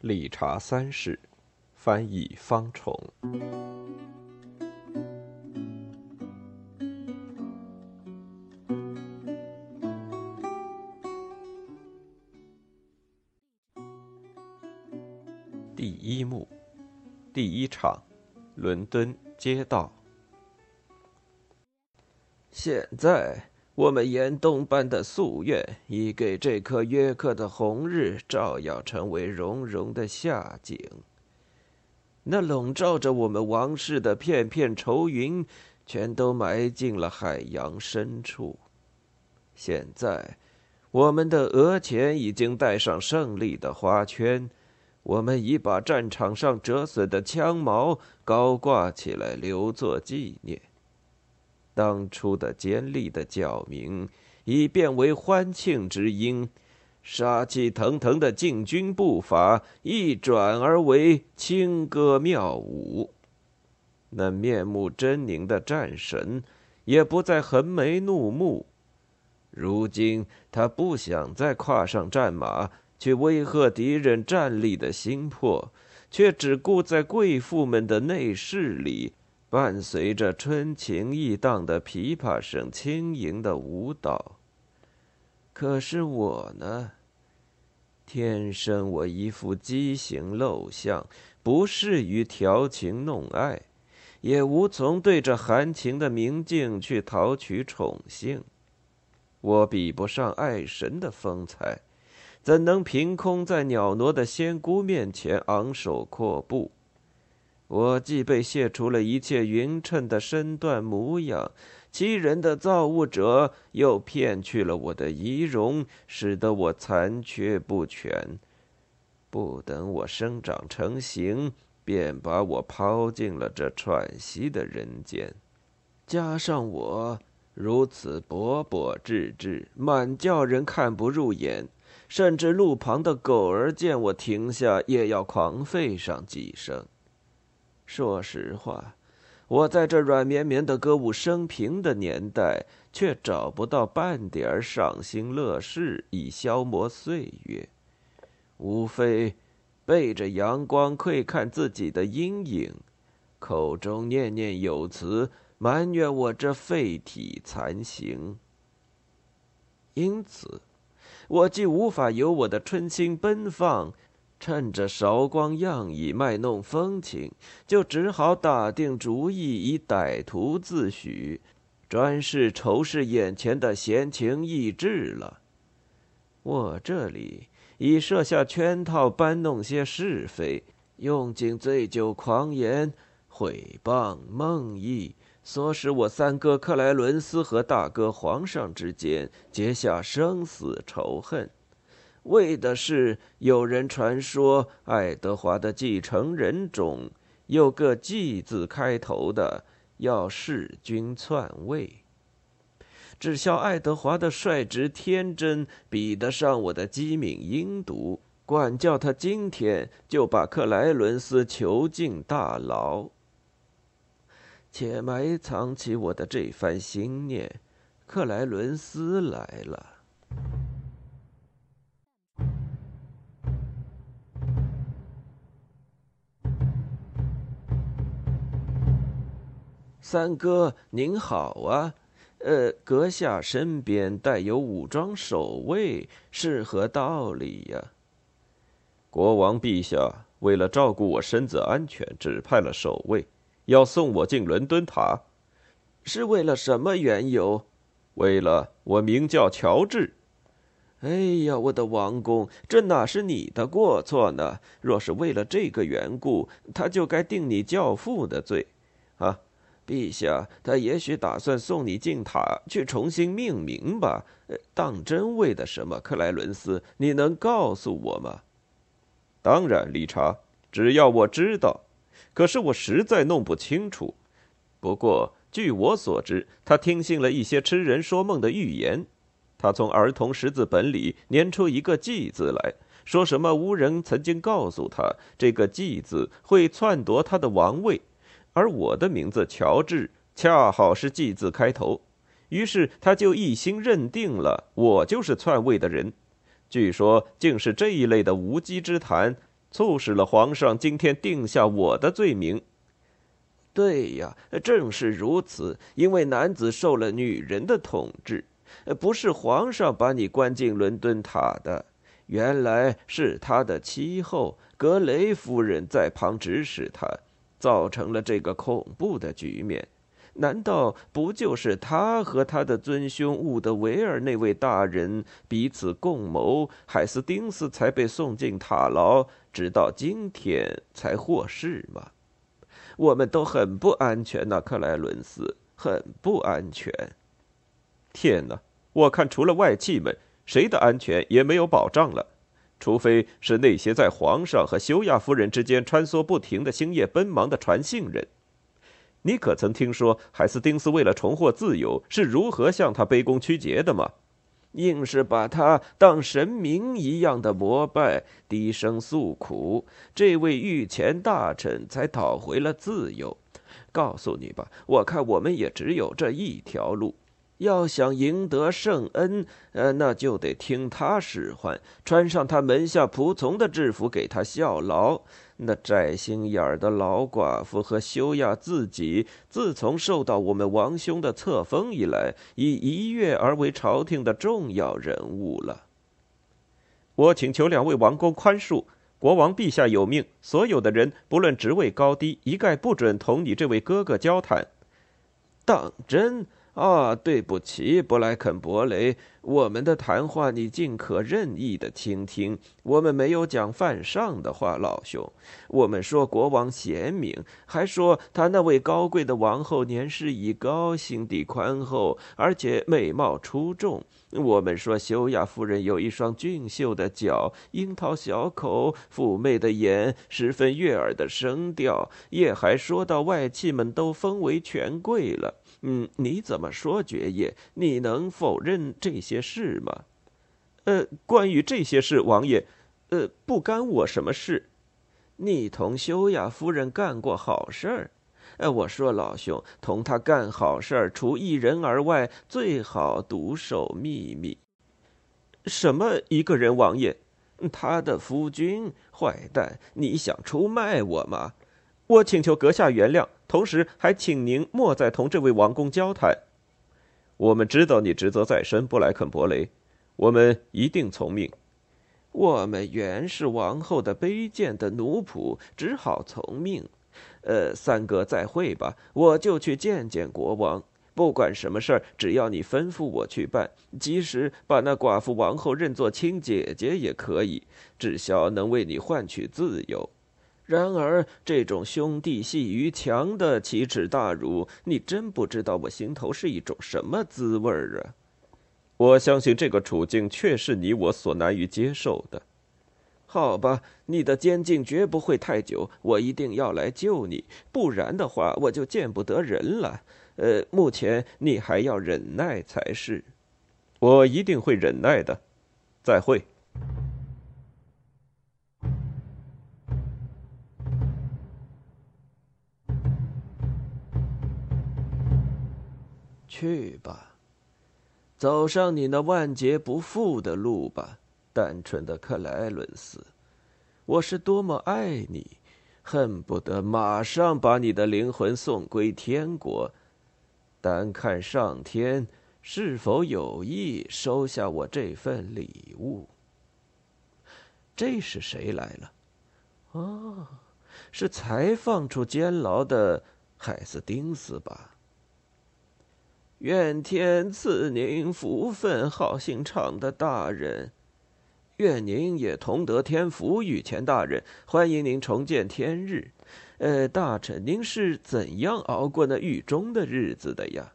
理查三世，翻译方宠。第一幕，第一场，伦敦街道。现在。我们严冬般的夙愿，已给这颗约克的红日照耀成为融融的夏景。那笼罩着我们王室的片片愁云，全都埋进了海洋深处。现在，我们的额前已经戴上胜利的花圈，我们已把战场上折损的枪矛高挂起来，留作纪念。当初的尖利的叫鸣，已变为欢庆之音；杀气腾腾的禁军步伐，一转而为轻歌妙舞。那面目狰狞的战神，也不再横眉怒目。如今，他不想再跨上战马去威吓敌人战力的心魄，却只顾在贵妇们的内室里。伴随着春情意荡的琵琶声，轻盈的舞蹈。可是我呢？天生我一副畸形陋相，不适于调情弄爱，也无从对着含情的明镜去讨取宠幸。我比不上爱神的风采，怎能凭空在袅娜的仙姑面前昂首阔步？我既被卸除了一切匀称的身段模样，欺人的造物者又骗去了我的仪容，使得我残缺不全。不等我生长成形，便把我抛进了这喘息的人间。加上我如此勃勃质质，满叫人看不入眼，甚至路旁的狗儿见我停下，也要狂吠上几声。说实话，我在这软绵绵的歌舞升平的年代，却找不到半点赏心乐事以消磨岁月，无非背着阳光窥看自己的阴影，口中念念有词埋怨我这废体残形。因此，我既无法有我的春心奔放。趁着韶光漾逸卖弄风情，就只好打定主意以歹徒自诩，专是仇视眼前的闲情逸致了。我这里已设下圈套，搬弄些是非，用尽醉酒狂言、毁谤梦呓，唆使我三哥克莱伦斯和大哥皇上之间结下生死仇恨。为的是有人传说，爱德华的继承人中有个“继”字开头的，要弑君篡位。只笑爱德华的率直天真比得上我的机敏阴毒，管教他今天就把克莱伦斯囚禁大牢。且埋藏起我的这番心念，克莱伦斯来了。三哥您好啊，呃，阁下身边带有武装守卫是何道理呀？国王陛下为了照顾我身子安全，指派了守卫，要送我进伦敦塔。是为了什么缘由？为了我名叫乔治。哎呀，我的王公，这哪是你的过错呢？若是为了这个缘故，他就该定你教父的罪，啊。陛下，他也许打算送你进塔去重新命名吧？当真为的什么？克莱伦斯，你能告诉我吗？当然，理查，只要我知道。可是我实在弄不清楚。不过据我所知，他听信了一些痴人说梦的预言。他从儿童识字本里念出一个“记”字来，说什么巫人曾经告诉他，这个“记”字会篡夺他的王位。而我的名字乔治恰好是“记”字开头，于是他就一心认定了我就是篡位的人。据说竟是这一类的无稽之谈，促使了皇上今天定下我的罪名。对呀，正是如此。因为男子受了女人的统治，不是皇上把你关进伦敦塔的，原来是他的妻后格雷夫人在旁指使他，造成了这个恐怖的局面。难道不就是他和他的尊兄伍德维尔那位大人彼此共谋，海斯丁斯才被送进塔牢，直到今天才获释吗？我们都很不安全呐，克莱伦斯，很不安全。天哪，我看除了外戚们，谁的安全也没有保障了，除非是那些在皇上和休亚夫人之间穿梭不停的星夜奔忙的传信人。你可曾听说海斯丁斯为了重获自由是如何向他卑躬屈节的吗？硬是把他当神明一样的膜拜，低声诉苦，这位御前大臣才讨回了自由。告诉你吧，我看我们也只有这一条路。要想赢得圣恩，呃，那就得听他使唤，穿上他门下仆从的制服，给他效劳。那窄心眼儿的老寡妇和修亚自己，自从受到我们王兄的册封以来，已一跃而为朝廷的重要人物了。我请求两位王公宽恕，国王陛下有命，所有的人不论职位高低，一概不准同你这位哥哥交谈。当真？啊，对不起，布莱肯伯雷，我们的谈话你尽可任意的倾听。我们没有讲犯上的话，老兄。我们说国王贤明，还说他那位高贵的王后年事已高，心地宽厚，而且美貌出众。我们说修雅夫人有一双俊秀的脚，樱桃小口，妩媚的眼，十分悦耳的声调。也还说到外戚们都封为权贵了。嗯，你怎么说，爵爷？你能否认这些事吗？呃，关于这些事，王爷，呃，不干我什么事。你同修雅夫人干过好事儿。呃，我说老兄，同他干好事儿，除一人而外，最好独守秘密。什么一个人，王爷？他的夫君，坏蛋！你想出卖我吗？我请求阁下原谅。同时，还请您莫再同这位王公交谈。我们知道你职责在身，布莱肯伯雷，我们一定从命。我们原是王后的卑贱的奴仆，只好从命。呃，三哥，再会吧，我就去见见国王。不管什么事儿，只要你吩咐我去办，即使把那寡妇王后认作亲姐姐也可以，至少能为你换取自由。然而，这种兄弟戏于墙的奇耻大辱，你真不知道我心头是一种什么滋味儿啊！我相信这个处境却是你我所难于接受的。好吧，你的监禁绝不会太久，我一定要来救你，不然的话我就见不得人了。呃，目前你还要忍耐才是。我一定会忍耐的。再会。去吧，走上你那万劫不复的路吧，单纯的克莱伦斯。我是多么爱你，恨不得马上把你的灵魂送归天国。单看上天是否有意收下我这份礼物。这是谁来了？哦，是才放出监牢的海斯丁斯吧？愿天赐您福分，好心肠的大人。愿您也同得天福，御前大人，欢迎您重见天日。呃，大臣，您是怎样熬过那狱中的日子的呀？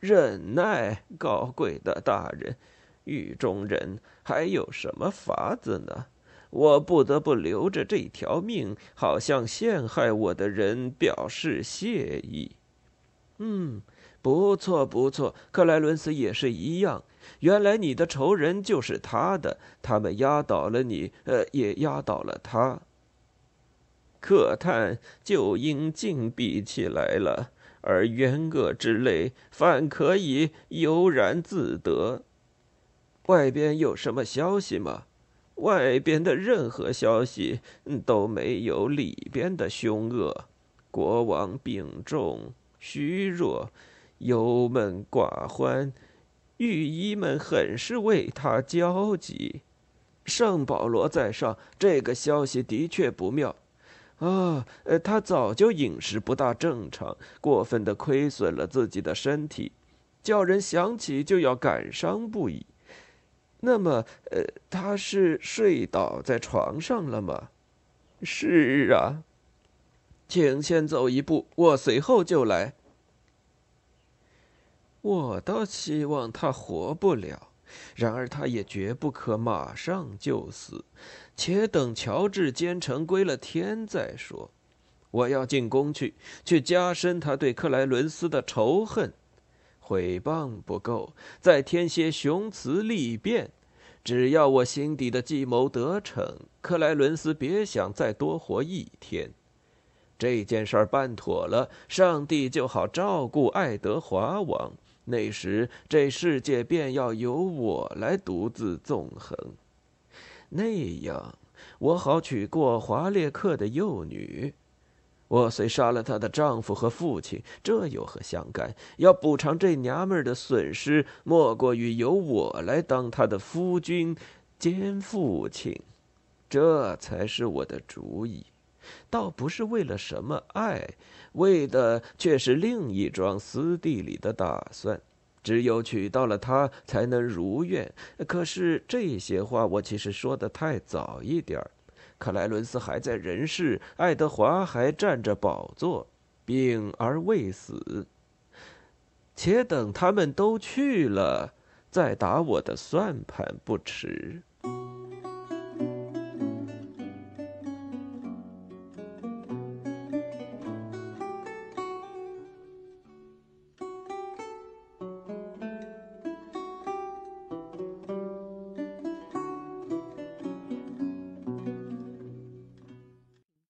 忍耐，高贵的大人。狱中人还有什么法子呢？我不得不留着这条命，好向陷害我的人表示谢意。嗯。不错，不错，克莱伦斯也是一样。原来你的仇人就是他的，他们压倒了你，呃，也压倒了他。可叹就应禁闭起来了，而冤恶之类反可以悠然自得。外边有什么消息吗？外边的任何消息都没有里边的凶恶。国王病重、虚弱、忧闷寡欢，御医们很是为他焦急。圣保罗在上，这个消息的确不妙。啊，他早就饮食不大正常，过分的亏损了自己的身体，叫人想起就要感伤不已。那么，呃，他是睡倒在床上了吗？是啊，请先走一步，我随后就来。我倒希望他活不了。然而，他也绝不可马上就死，且等乔治兼程归了天再说。我要进宫去，去加深他对克莱伦斯的仇恨。毁谤不够，再添些雄词利辩。只要我心底的计谋得逞，克莱伦斯别想再多活一天。这件事儿办妥了，上帝就好照顾爱德华王。那时，这世界便要由我来独自纵横。那样，我好娶过华列克的幼女。我虽杀了她的丈夫和父亲，这有何相干？要补偿这娘们儿的损失，莫过于由我来当她的夫君兼父亲。这才是我的主意。倒不是为了什么爱，为的却是另一桩私地里的打算。只有娶到了她，才能如愿。可是这些话我其实说的太早一点儿。克莱伦斯还在人世，爱德华还占着宝座，病而未死。且等他们都去了，再打我的算盘不迟。